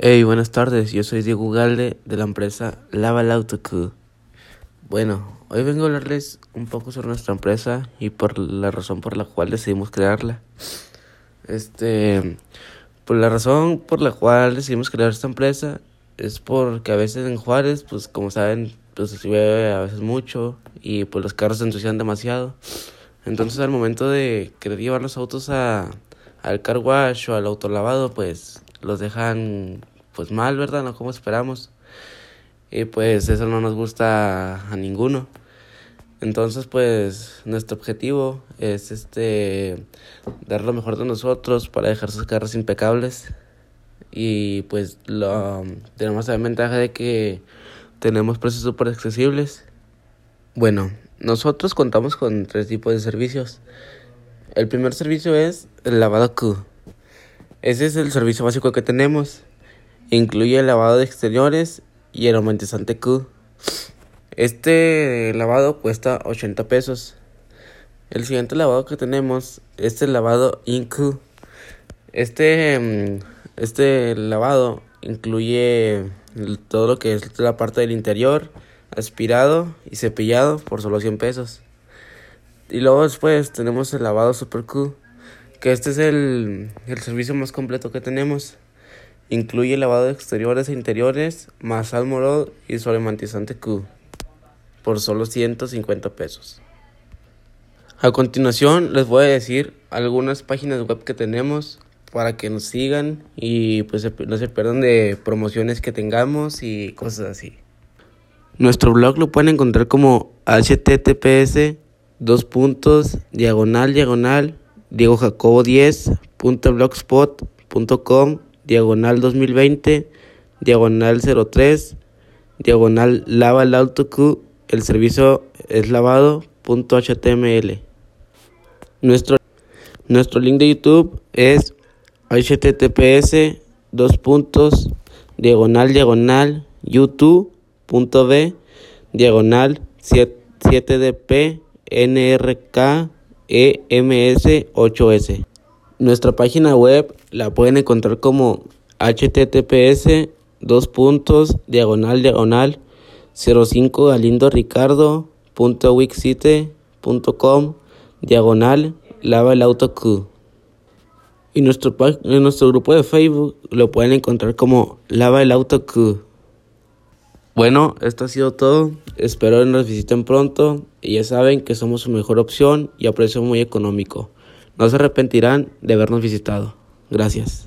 Hey, buenas tardes, yo soy Diego Galde de la empresa Lava Q. Bueno, hoy vengo a hablarles un poco sobre nuestra empresa y por la razón por la cual decidimos crearla. Este, por la razón por la cual decidimos crear esta empresa es porque a veces en Juárez, pues como saben, pues se llueve a veces mucho y pues los carros se ensucian demasiado. Entonces al momento de querer llevar los autos a, al car wash o al autolavado, pues los dejan pues mal, ¿verdad? No como esperamos. Y pues eso no nos gusta a ninguno. Entonces, pues nuestro objetivo es este dar lo mejor de nosotros para dejar sus carros impecables. Y pues lo tenemos la ventaja de que tenemos precios súper accesibles. Bueno, nosotros contamos con tres tipos de servicios. El primer servicio es el lavado Q. Ese es el servicio básico que tenemos. Incluye el lavado de exteriores y el aromatizante Q. Este lavado cuesta 80 pesos. El siguiente lavado que tenemos es el lavado InQ. Este, mm, este lavado incluye todo lo que es la parte del interior, aspirado y cepillado por solo 100 pesos. Y luego después tenemos el lavado Super Q, que este es el, el servicio más completo que tenemos. Incluye lavado de exteriores e interiores, más almorol y solemantizante Q, por solo 150 pesos. A continuación les voy a decir algunas páginas web que tenemos para que nos sigan y pues no se pierdan de promociones que tengamos y cosas así. Nuestro blog lo pueden encontrar como https dos puntos diagonal diagonal Diego Jacobo 10.blogspot.com diagonal 2020 diagonal 03 diagonal lava el auto Q el servicio es lavado punto html nuestro nuestro link de youtube es https dos puntos diagonal diagonal youtube.b diagonal 7dp nrk ems 8s nuestra página web la pueden encontrar como https dos puntos diagonal diagonal 05 galindo ricardo punto com diagonal lava el auto Q y nuestro, en nuestro grupo de Facebook lo pueden encontrar como Lava el Auto Q. Bueno, esto ha sido todo. Espero que nos visiten pronto y ya saben que somos su mejor opción y a precio muy económico. No se arrepentirán de habernos visitado. Gracias.